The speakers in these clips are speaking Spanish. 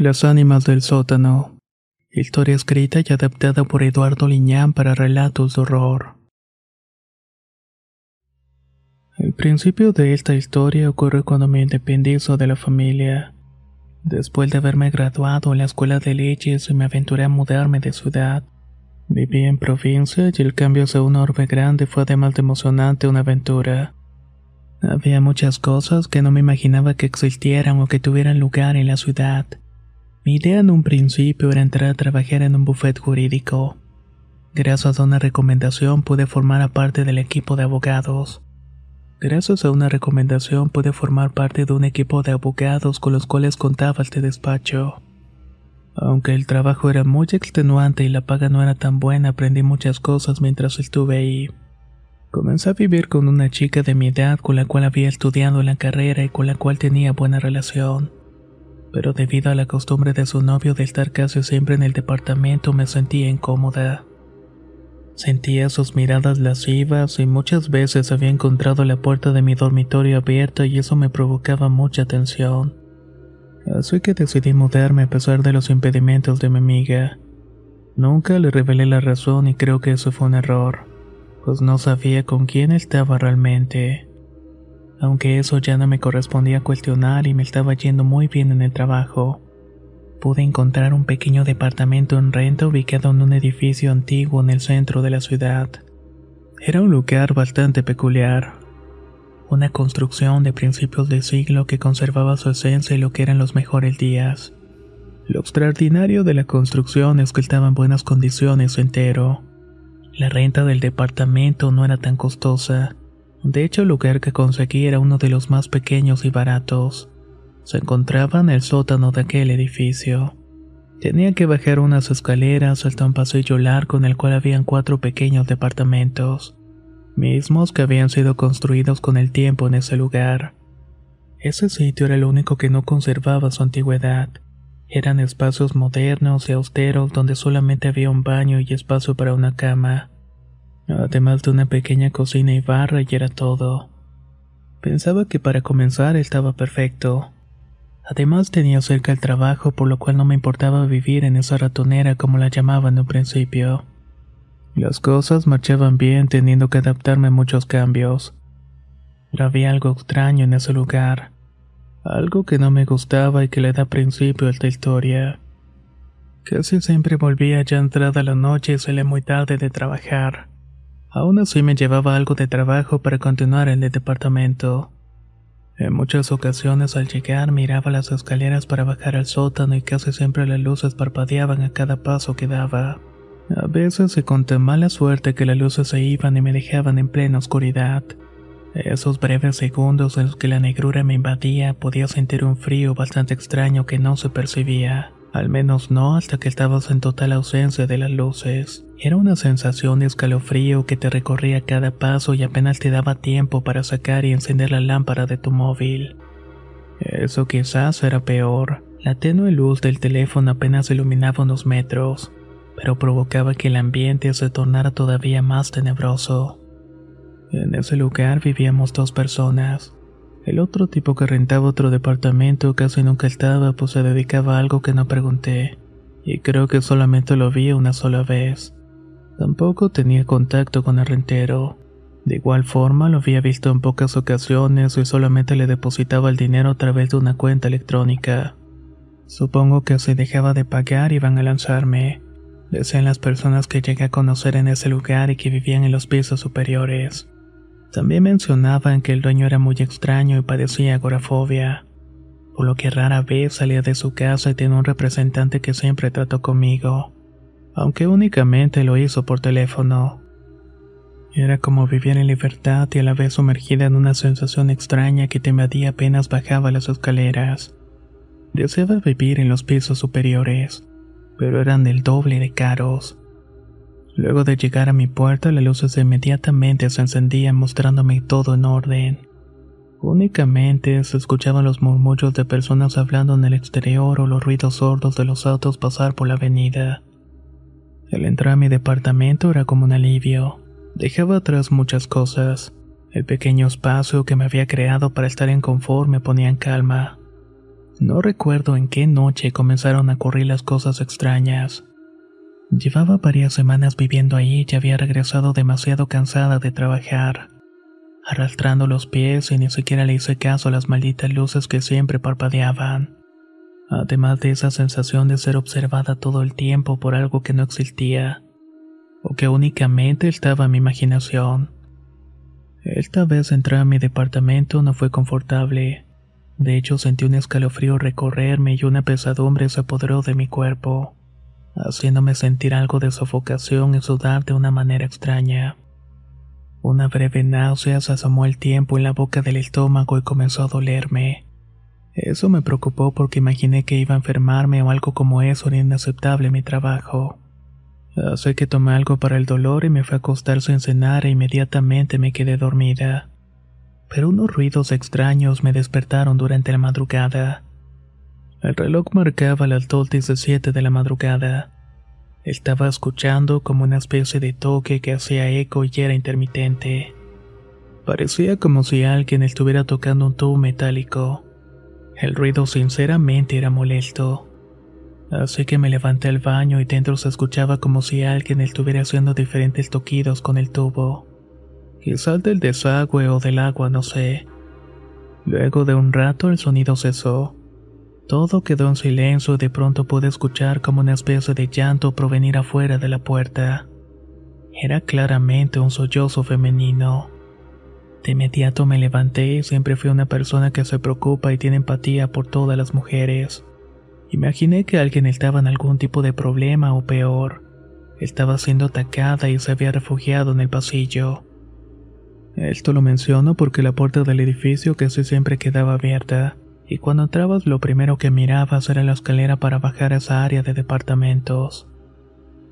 Las ánimas del sótano. Historia escrita y adaptada por Eduardo Liñán para relatos de horror. El principio de esta historia ocurre cuando me independizo de la familia. Después de haberme graduado en la escuela de leyes, me aventuré a mudarme de ciudad. Viví en provincia y el cambio hacia una orbe grande fue además de emocionante una aventura. Había muchas cosas que no me imaginaba que existieran o que tuvieran lugar en la ciudad. Mi idea en un principio era entrar a trabajar en un buffet jurídico. Gracias a una recomendación pude formar parte del equipo de abogados. Gracias a una recomendación pude formar parte de un equipo de abogados con los cuales contaba este despacho. Aunque el trabajo era muy extenuante y la paga no era tan buena, aprendí muchas cosas mientras estuve ahí. Comencé a vivir con una chica de mi edad con la cual había estudiado la carrera y con la cual tenía buena relación. Pero debido a la costumbre de su novio de estar casi siempre en el departamento me sentía incómoda. Sentía sus miradas lascivas y muchas veces había encontrado la puerta de mi dormitorio abierta y eso me provocaba mucha tensión. Así que decidí mudarme a pesar de los impedimentos de mi amiga. Nunca le revelé la razón y creo que eso fue un error, pues no sabía con quién estaba realmente. Aunque eso ya no me correspondía cuestionar y me estaba yendo muy bien en el trabajo. Pude encontrar un pequeño departamento en renta ubicado en un edificio antiguo en el centro de la ciudad. Era un lugar bastante peculiar. Una construcción de principios de siglo que conservaba su esencia y lo que eran los mejores días. Lo extraordinario de la construcción es que estaba en buenas condiciones entero. La renta del departamento no era tan costosa. De hecho, el lugar que conseguí era uno de los más pequeños y baratos. Se encontraba en el sótano de aquel edificio. Tenía que bajar unas escaleras hasta un pasillo largo en el cual habían cuatro pequeños departamentos, mismos que habían sido construidos con el tiempo en ese lugar. Ese sitio era el único que no conservaba su antigüedad. Eran espacios modernos y austeros donde solamente había un baño y espacio para una cama, además de una pequeña cocina y barra y era todo. Pensaba que para comenzar estaba perfecto. Además tenía cerca el trabajo por lo cual no me importaba vivir en esa ratonera como la llamaban en un principio. Las cosas marchaban bien teniendo que adaptarme a muchos cambios. Pero había algo extraño en ese lugar, algo que no me gustaba y que le da principio a esta historia. Casi siempre volvía ya entrada la noche y salía muy tarde de trabajar. Aún así me llevaba algo de trabajo para continuar en el departamento. En muchas ocasiones al llegar miraba las escaleras para bajar al sótano y casi siempre las luces parpadeaban a cada paso que daba. A veces y con tan mala suerte que las luces se iban y me dejaban en plena oscuridad. Esos breves segundos en los que la negrura me invadía podía sentir un frío bastante extraño que no se percibía, al menos no hasta que estabas en total ausencia de las luces. Era una sensación de escalofrío que te recorría cada paso y apenas te daba tiempo para sacar y encender la lámpara de tu móvil. Eso quizás era peor. La tenue luz del teléfono apenas iluminaba unos metros, pero provocaba que el ambiente se tornara todavía más tenebroso. En ese lugar vivíamos dos personas. El otro tipo que rentaba otro departamento casi nunca estaba, pues se dedicaba a algo que no pregunté, y creo que solamente lo vi una sola vez. Tampoco tenía contacto con el rentero. De igual forma lo había visto en pocas ocasiones y solamente le depositaba el dinero a través de una cuenta electrónica. Supongo que si dejaba de pagar iban a lanzarme. decían las personas que llegué a conocer en ese lugar y que vivían en los pisos superiores. También mencionaban que el dueño era muy extraño y padecía agorafobia, por lo que rara vez salía de su casa y tenía un representante que siempre trató conmigo, aunque únicamente lo hizo por teléfono. Era como vivir en libertad y a la vez sumergida en una sensación extraña que te invadía apenas bajaba las escaleras. Deseaba vivir en los pisos superiores, pero eran del doble de caros. Luego de llegar a mi puerta, las luces inmediatamente se encendían mostrándome todo en orden. Únicamente se escuchaban los murmullos de personas hablando en el exterior o los ruidos sordos de los autos pasar por la avenida. El entrar a mi departamento era como un alivio. Dejaba atrás muchas cosas. El pequeño espacio que me había creado para estar en confort me ponía en calma. No recuerdo en qué noche comenzaron a ocurrir las cosas extrañas. Llevaba varias semanas viviendo ahí y había regresado demasiado cansada de trabajar, arrastrando los pies y ni siquiera le hice caso a las malditas luces que siempre parpadeaban. Además de esa sensación de ser observada todo el tiempo por algo que no existía o que únicamente estaba en mi imaginación. Esta vez entrar a mi departamento no fue confortable. De hecho, sentí un escalofrío recorrerme y una pesadumbre se apoderó de mi cuerpo, haciéndome sentir algo de sofocación y sudar de una manera extraña. Una breve náusea se asomó el tiempo en la boca del estómago y comenzó a dolerme. Eso me preocupó porque imaginé que iba a enfermarme o algo como eso era inaceptable en mi trabajo. Así que tomé algo para el dolor y me fue a acostar sin cenar e inmediatamente me quedé dormida. Pero unos ruidos extraños me despertaron durante la madrugada. El reloj marcaba las 2.17 de la madrugada. Estaba escuchando como una especie de toque que hacía eco y era intermitente. Parecía como si alguien estuviera tocando un tubo metálico. El ruido sinceramente era molesto. Así que me levanté al baño y dentro se escuchaba como si alguien estuviera haciendo diferentes toquidos con el tubo. Quizás del desagüe o del agua, no sé. Luego de un rato el sonido cesó. Todo quedó en silencio y de pronto pude escuchar como una especie de llanto provenir afuera de la puerta. Era claramente un sollozo femenino. De inmediato me levanté y siempre fui una persona que se preocupa y tiene empatía por todas las mujeres. Imaginé que alguien estaba en algún tipo de problema o peor. Estaba siendo atacada y se había refugiado en el pasillo. Esto lo menciono porque la puerta del edificio casi siempre quedaba abierta, y cuando entrabas lo primero que mirabas era la escalera para bajar a esa área de departamentos.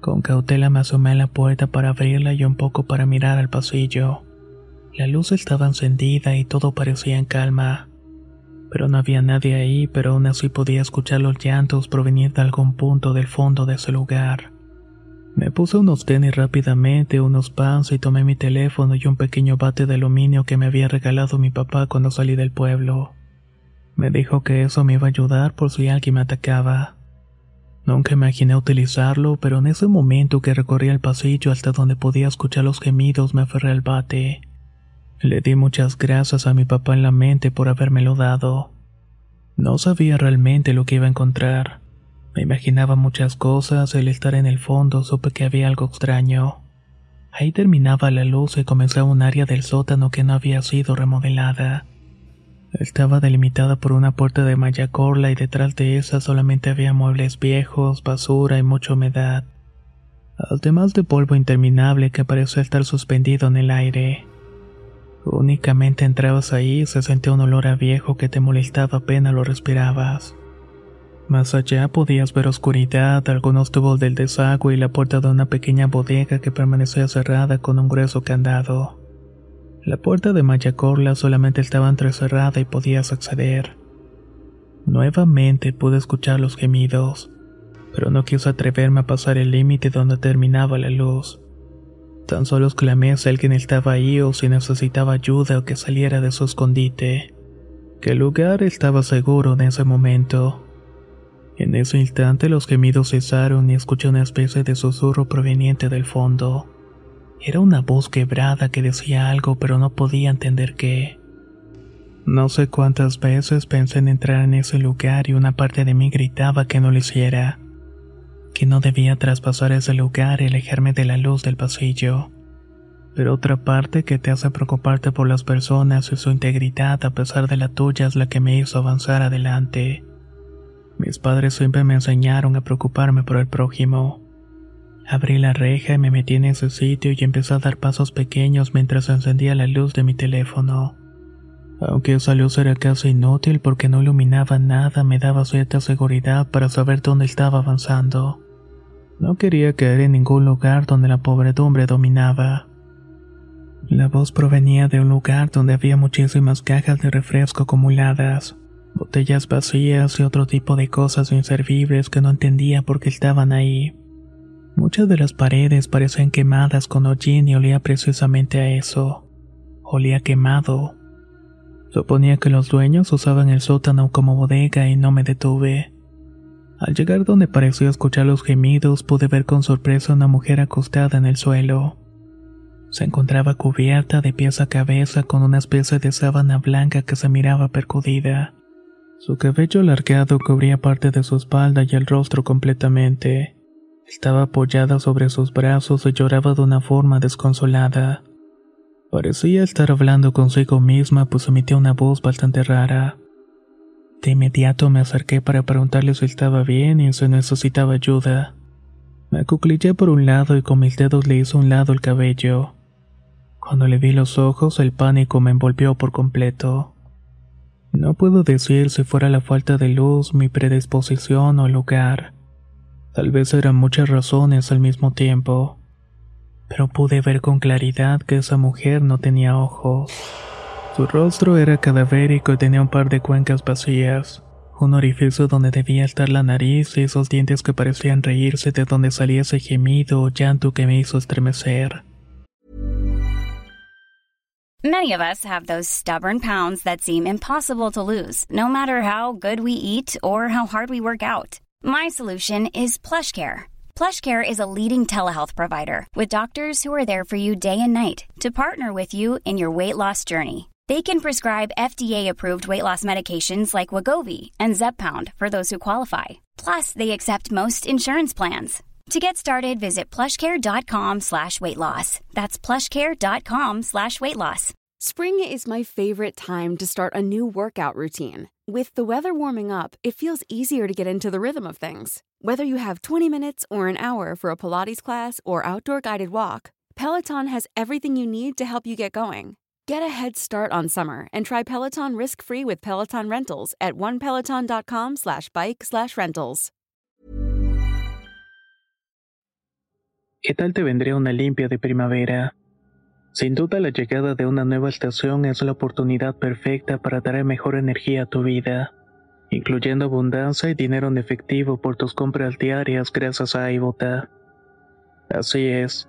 Con cautela me asomé a la puerta para abrirla y un poco para mirar al pasillo. La luz estaba encendida y todo parecía en calma pero no había nadie ahí, pero aún así podía escuchar los llantos provenientes de algún punto del fondo de ese lugar. Me puse unos tenis rápidamente, unos pants y tomé mi teléfono y un pequeño bate de aluminio que me había regalado mi papá cuando salí del pueblo. Me dijo que eso me iba a ayudar por si alguien me atacaba. Nunca imaginé utilizarlo, pero en ese momento que recorría el pasillo hasta donde podía escuchar los gemidos me aferré al bate. Le di muchas gracias a mi papá en la mente por habérmelo dado. No sabía realmente lo que iba a encontrar. Me imaginaba muchas cosas, el estar en el fondo supe que había algo extraño. Ahí terminaba la luz y comenzaba un área del sótano que no había sido remodelada. Estaba delimitada por una puerta de malla corla y detrás de esa solamente había muebles viejos, basura y mucha humedad. Además de polvo interminable que parecía estar suspendido en el aire. Únicamente entrabas ahí y se sentía un olor a viejo que te molestaba apenas lo respirabas. Más allá podías ver oscuridad, algunos tubos del desagüe y la puerta de una pequeña bodega que permanecía cerrada con un grueso candado. La puerta de Mayacorla solamente estaba entrecerrada y podías acceder. Nuevamente pude escuchar los gemidos, pero no quise atreverme a pasar el límite donde terminaba la luz. Tan solo exclamé si alguien estaba ahí o si necesitaba ayuda o que saliera de su escondite. Que el lugar estaba seguro en ese momento. En ese instante los gemidos cesaron y escuché una especie de susurro proveniente del fondo. Era una voz quebrada que decía algo pero no podía entender qué. No sé cuántas veces pensé en entrar en ese lugar y una parte de mí gritaba que no lo hiciera. Que no debía traspasar ese lugar y alejarme de la luz del pasillo. Pero otra parte que te hace preocuparte por las personas y su integridad a pesar de la tuya es la que me hizo avanzar adelante. Mis padres siempre me enseñaron a preocuparme por el prójimo. Abrí la reja y me metí en ese sitio y empecé a dar pasos pequeños mientras encendía la luz de mi teléfono. Aunque esa luz era casi inútil porque no iluminaba nada, me daba cierta seguridad para saber dónde estaba avanzando. No quería caer en ningún lugar donde la pobredumbre dominaba. La voz provenía de un lugar donde había muchísimas cajas de refresco acumuladas, botellas vacías y otro tipo de cosas inservibles que no entendía por qué estaban ahí. Muchas de las paredes parecían quemadas con hollín y olía precisamente a eso. Olía quemado. Suponía que los dueños usaban el sótano como bodega y no me detuve. Al llegar donde pareció escuchar los gemidos, pude ver con sorpresa a una mujer acostada en el suelo. Se encontraba cubierta de pies a cabeza con una especie de sábana blanca que se miraba percudida. Su cabello alargado cubría parte de su espalda y el rostro completamente. Estaba apoyada sobre sus brazos y lloraba de una forma desconsolada. Parecía estar hablando consigo misma, pues emitía una voz bastante rara. De inmediato me acerqué para preguntarle si estaba bien y si necesitaba ayuda. Me acuclillé por un lado y con mis dedos le hice un lado el cabello. Cuando le vi los ojos, el pánico me envolvió por completo. No puedo decir si fuera la falta de luz, mi predisposición o el lugar. Tal vez eran muchas razones al mismo tiempo, pero pude ver con claridad que esa mujer no tenía ojos. Su rostro era cadavérico y tenía un par de cuencas vacías, un orificio donde debía estar la nariz y esos dientes que parecían reírse de donde salía ese gemido o llanto que me hizo estremecer. Many of us have those stubborn pounds that seem impossible to lose, no matter how good we eat or how hard we work out. My solution is PlushCare. PlushCare is a leading telehealth provider with doctors who are there for you day and night to partner with you in your weight loss journey. They can prescribe FDA-approved weight loss medications like Wagovi and Zepbound for those who qualify. Plus, they accept most insurance plans. To get started, visit plushcare.com slash weight loss. That's plushcare.com slash weight loss. Spring is my favorite time to start a new workout routine. With the weather warming up, it feels easier to get into the rhythm of things. Whether you have 20 minutes or an hour for a Pilates class or outdoor guided walk, Peloton has everything you need to help you get going. Get a head start on summer and try Peloton risk-free with Peloton Rentals at onepeloton.com slash bike slash rentals. ¿Qué tal te vendría una limpia de primavera? Sin duda la llegada de una nueva estación es la oportunidad perfecta para traer mejor energía a tu vida, incluyendo abundancia y dinero en efectivo por tus compras diarias gracias a iBota. Así es,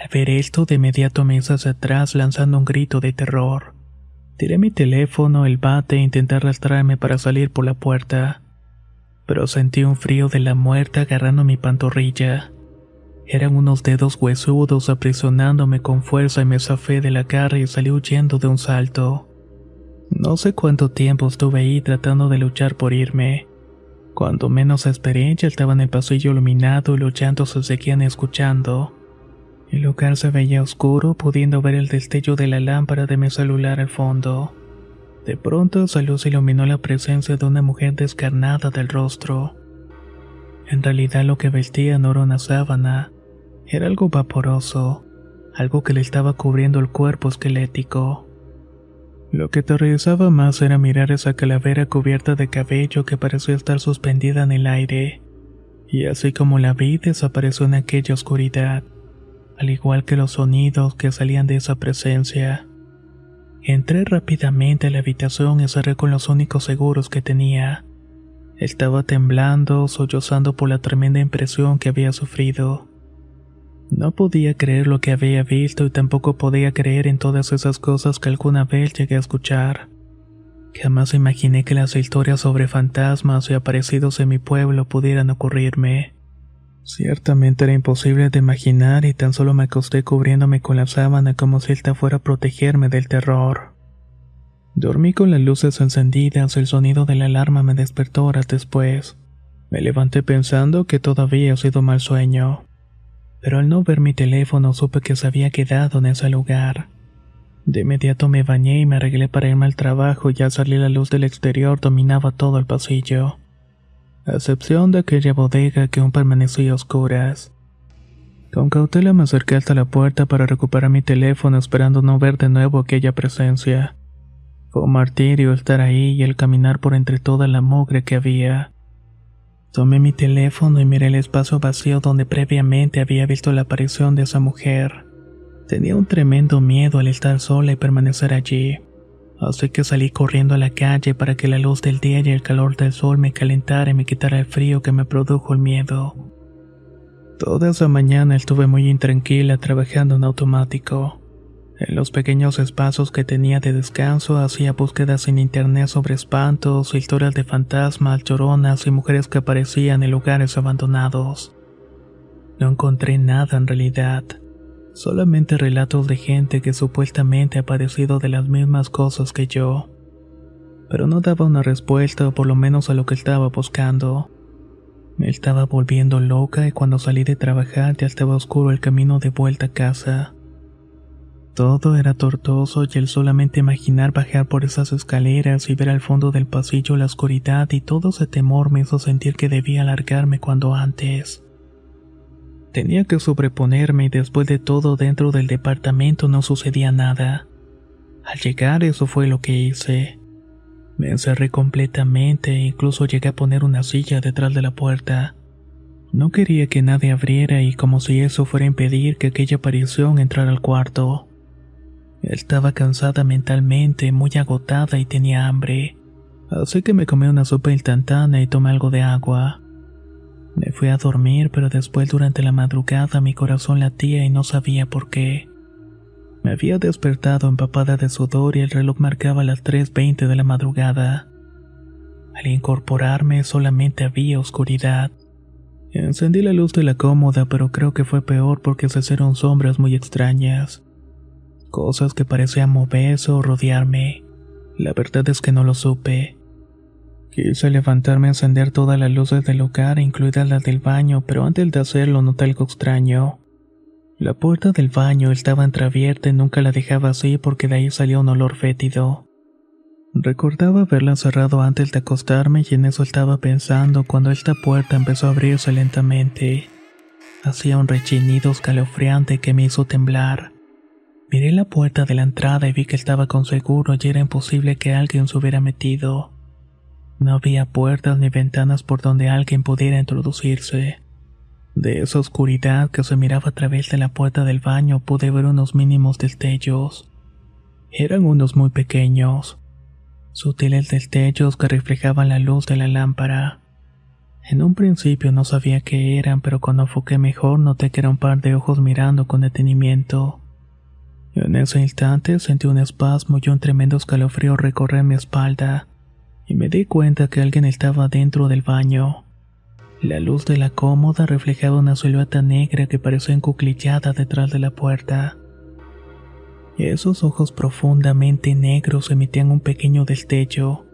Al ver esto, de inmediato me hice hacia atrás lanzando un grito de terror. Tiré mi teléfono, el bate e intenté arrastrarme para salir por la puerta. Pero sentí un frío de la muerte agarrando mi pantorrilla. Eran unos dedos huesudos aprisionándome con fuerza y me zafé de la cara y salí huyendo de un salto. No sé cuánto tiempo estuve ahí tratando de luchar por irme. Cuando menos esperé, ya estaba en el pasillo iluminado y los llantos se seguían escuchando. El lugar se veía oscuro, pudiendo ver el destello de la lámpara de mi celular al fondo. De pronto esa luz iluminó la presencia de una mujer descarnada del rostro. En realidad lo que vestía no era una sábana, era algo vaporoso, algo que le estaba cubriendo el cuerpo esquelético. Lo que aterrorizaba más era mirar esa calavera cubierta de cabello que parecía estar suspendida en el aire, y así como la vi desapareció en aquella oscuridad, al igual que los sonidos que salían de esa presencia. Entré rápidamente a la habitación y cerré con los únicos seguros que tenía. Estaba temblando, sollozando por la tremenda impresión que había sufrido. No podía creer lo que había visto y tampoco podía creer en todas esas cosas que alguna vez llegué a escuchar. Jamás imaginé que las historias sobre fantasmas y aparecidos en mi pueblo pudieran ocurrirme. Ciertamente era imposible de imaginar y tan solo me acosté cubriéndome con la sábana como si ésta fuera a protegerme del terror. Dormí con las luces encendidas, el sonido de la alarma me despertó horas después. Me levanté pensando que todavía ha sido mal sueño pero al no ver mi teléfono supe que se había quedado en ese lugar. De inmediato me bañé y me arreglé para irme al trabajo y al salir la luz del exterior dominaba todo el pasillo, a excepción de aquella bodega que aún permanecía oscuras. Con cautela me acerqué hasta la puerta para recuperar mi teléfono esperando no ver de nuevo aquella presencia. Fue martirio estar ahí y el caminar por entre toda la mugre que había. Tomé mi teléfono y miré el espacio vacío donde previamente había visto la aparición de esa mujer. Tenía un tremendo miedo al estar sola y permanecer allí, así que salí corriendo a la calle para que la luz del día y el calor del sol me calentara y me quitara el frío que me produjo el miedo. Toda esa mañana estuve muy intranquila trabajando en automático. En los pequeños espacios que tenía de descanso hacía búsquedas en internet sobre espantos, historias de fantasmas, lloronas y mujeres que aparecían en lugares abandonados. No encontré nada en realidad, solamente relatos de gente que supuestamente ha padecido de las mismas cosas que yo. Pero no daba una respuesta o por lo menos a lo que estaba buscando. Me estaba volviendo loca y cuando salí de trabajar ya estaba oscuro el camino de vuelta a casa. Todo era tortuoso y el solamente imaginar bajar por esas escaleras y ver al fondo del pasillo la oscuridad y todo ese temor me hizo sentir que debía alargarme cuando antes. Tenía que sobreponerme y después de todo dentro del departamento no sucedía nada. Al llegar eso fue lo que hice. Me encerré completamente e incluso llegué a poner una silla detrás de la puerta. No quería que nadie abriera y como si eso fuera a impedir que aquella aparición entrara al cuarto. Estaba cansada mentalmente, muy agotada y tenía hambre, así que me comí una sopa instantánea y tomé algo de agua. Me fui a dormir, pero después durante la madrugada mi corazón latía y no sabía por qué. Me había despertado empapada de sudor y el reloj marcaba las 3.20 de la madrugada. Al incorporarme solamente había oscuridad. Encendí la luz de la cómoda, pero creo que fue peor porque se hicieron sombras muy extrañas cosas que parecían moverse o rodearme. La verdad es que no lo supe. Quise levantarme a encender todas las luces del lugar, incluidas las del baño, pero antes de hacerlo noté algo extraño. La puerta del baño estaba entreabierta y nunca la dejaba así porque de ahí salía un olor fétido. Recordaba haberla cerrado antes de acostarme y en eso estaba pensando cuando esta puerta empezó a abrirse lentamente. Hacía un rechinido escalofriante que me hizo temblar. Miré la puerta de la entrada y vi que estaba con seguro y era imposible que alguien se hubiera metido. No había puertas ni ventanas por donde alguien pudiera introducirse. De esa oscuridad que se miraba a través de la puerta del baño pude ver unos mínimos destellos. Eran unos muy pequeños, sutiles destellos que reflejaban la luz de la lámpara. En un principio no sabía qué eran, pero cuando enfoqué mejor noté que era un par de ojos mirando con detenimiento. En ese instante sentí un espasmo y un tremendo escalofrío recorrer mi espalda, y me di cuenta que alguien estaba dentro del baño. La luz de la cómoda reflejaba una silueta negra que parecía encuclillada detrás de la puerta. Esos ojos profundamente negros emitían un pequeño destello,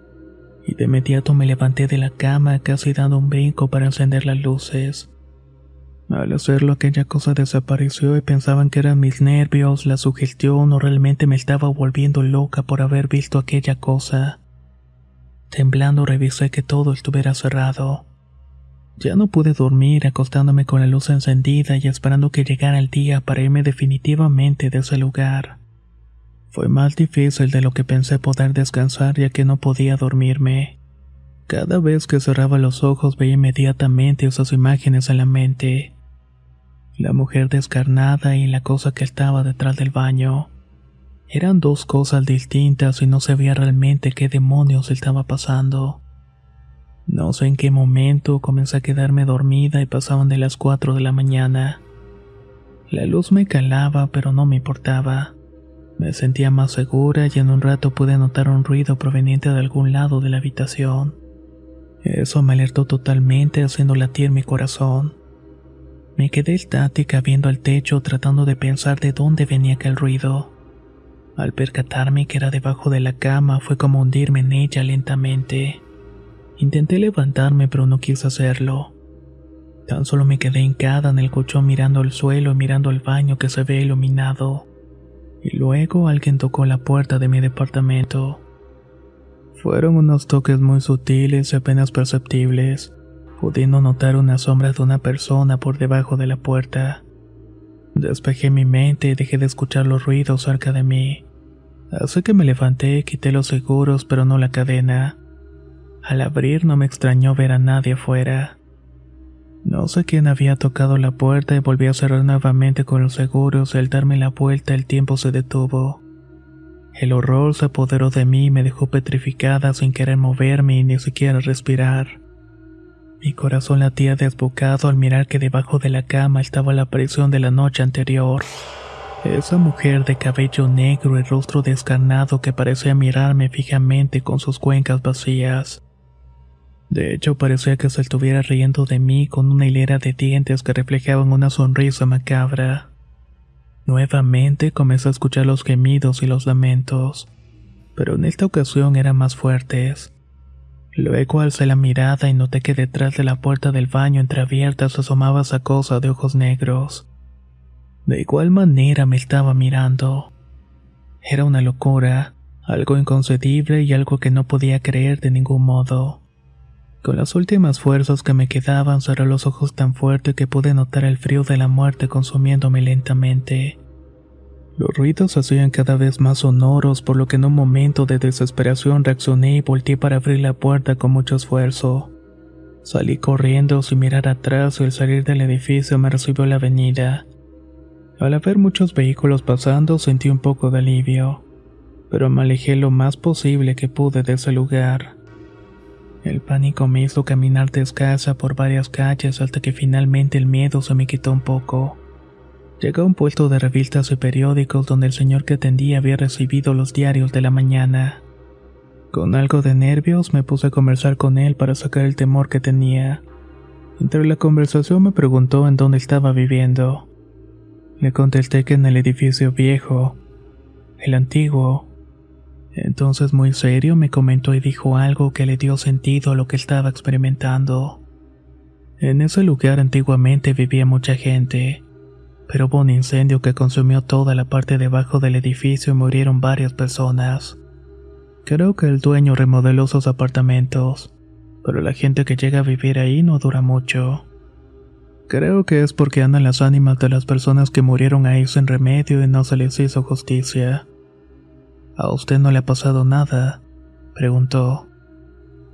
y de inmediato me levanté de la cama casi dando un brinco para encender las luces. Al hacerlo aquella cosa desapareció y pensaban que eran mis nervios, la sugestión o realmente me estaba volviendo loca por haber visto aquella cosa. Temblando revisé que todo estuviera cerrado. Ya no pude dormir acostándome con la luz encendida y esperando que llegara el día para irme definitivamente de ese lugar. Fue más difícil de lo que pensé poder descansar ya que no podía dormirme. Cada vez que cerraba los ojos veía inmediatamente esas imágenes en la mente. La mujer descarnada y la cosa que estaba detrás del baño. Eran dos cosas distintas y no sabía realmente qué demonios estaba pasando. No sé en qué momento comencé a quedarme dormida y pasaban de las 4 de la mañana. La luz me calaba, pero no me importaba. Me sentía más segura y en un rato pude notar un ruido proveniente de algún lado de la habitación. Eso me alertó totalmente haciendo latir mi corazón. Me quedé estática viendo al techo tratando de pensar de dónde venía aquel ruido. Al percatarme que era debajo de la cama fue como hundirme en ella lentamente. Intenté levantarme pero no quise hacerlo. Tan solo me quedé hincada en el colchón mirando el suelo y mirando el baño que se ve iluminado. Y luego alguien tocó la puerta de mi departamento. Fueron unos toques muy sutiles y apenas perceptibles, pudiendo notar una sombra de una persona por debajo de la puerta. Despejé mi mente y dejé de escuchar los ruidos cerca de mí. Así que me levanté, quité los seguros pero no la cadena. Al abrir no me extrañó ver a nadie afuera. No sé quién había tocado la puerta y volví a cerrar nuevamente con los seguros y al darme la vuelta el tiempo se detuvo. El horror se apoderó de mí y me dejó petrificada sin querer moverme y ni siquiera respirar. Mi corazón latía desbocado al mirar que debajo de la cama estaba la aparición de la noche anterior. Esa mujer de cabello negro y rostro descarnado que parecía mirarme fijamente con sus cuencas vacías. De hecho, parecía que se estuviera riendo de mí con una hilera de dientes que reflejaban una sonrisa macabra. Nuevamente comencé a escuchar los gemidos y los lamentos, pero en esta ocasión eran más fuertes. Luego alcé la mirada y noté que detrás de la puerta del baño entreabierta se asomaba esa cosa de ojos negros. De igual manera me estaba mirando. Era una locura, algo inconcebible y algo que no podía creer de ningún modo. Con las últimas fuerzas que me quedaban cerré los ojos tan fuerte que pude notar el frío de la muerte consumiéndome lentamente. Los ruidos se hacían cada vez más sonoros, por lo que en un momento de desesperación reaccioné y volteé para abrir la puerta con mucho esfuerzo. Salí corriendo sin mirar atrás y al salir del edificio me recibió la avenida. Al haber muchos vehículos pasando sentí un poco de alivio, pero me alejé lo más posible que pude de ese lugar. El pánico me hizo caminar descalza por varias calles hasta que finalmente el miedo se me quitó un poco. Llegué a un puesto de revistas y periódicos donde el señor que atendía había recibido los diarios de la mañana. Con algo de nervios me puse a conversar con él para sacar el temor que tenía. Entre la conversación me preguntó en dónde estaba viviendo. Le contesté que en el edificio viejo, el antiguo, entonces muy serio me comentó y dijo algo que le dio sentido a lo que estaba experimentando. En ese lugar antiguamente vivía mucha gente, pero hubo un incendio que consumió toda la parte debajo del edificio y murieron varias personas. Creo que el dueño remodeló sus apartamentos, pero la gente que llega a vivir ahí no dura mucho. Creo que es porque andan las ánimas de las personas que murieron ahí sin remedio y no se les hizo justicia. ¿A usted no le ha pasado nada? preguntó.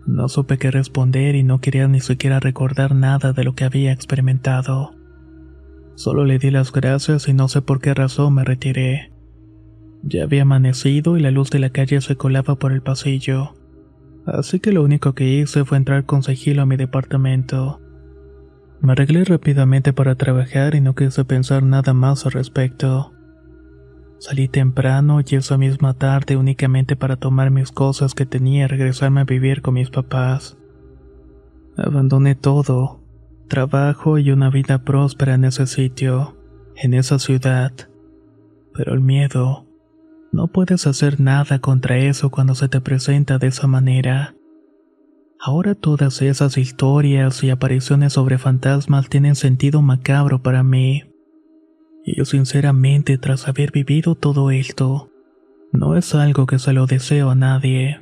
No supe qué responder y no quería ni siquiera recordar nada de lo que había experimentado. Solo le di las gracias y no sé por qué razón me retiré. Ya había amanecido y la luz de la calle se colaba por el pasillo, así que lo único que hice fue entrar con sigilo a mi departamento. Me arreglé rápidamente para trabajar y no quise pensar nada más al respecto. Salí temprano y esa misma tarde únicamente para tomar mis cosas que tenía y regresarme a vivir con mis papás. Abandoné todo, trabajo y una vida próspera en ese sitio, en esa ciudad. Pero el miedo, no puedes hacer nada contra eso cuando se te presenta de esa manera. Ahora todas esas historias y apariciones sobre fantasmas tienen sentido macabro para mí. Y yo sinceramente, tras haber vivido todo esto, no es algo que se lo deseo a nadie.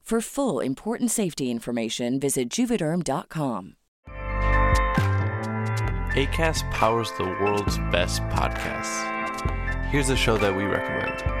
For full important safety information, visit juvederm.com. ACAST powers the world's best podcasts. Here's a show that we recommend.